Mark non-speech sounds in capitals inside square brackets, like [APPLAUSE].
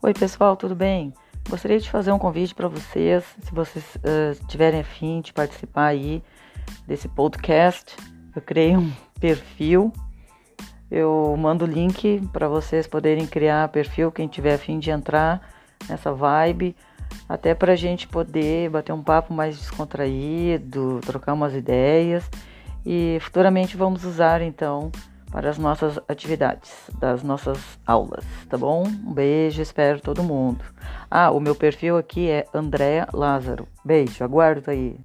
Oi, pessoal, tudo bem? Gostaria de fazer um convite para vocês, se vocês uh, tiverem afim de participar aí desse podcast. Eu criei um [LAUGHS] perfil, eu mando o link para vocês poderem criar perfil, quem tiver afim de entrar nessa vibe, até para a gente poder bater um papo mais descontraído, trocar umas ideias e futuramente vamos usar então para as nossas atividades, das nossas aulas, tá bom? Um beijo, espero todo mundo. Ah, o meu perfil aqui é Andréa Lázaro. Beijo, aguardo aí.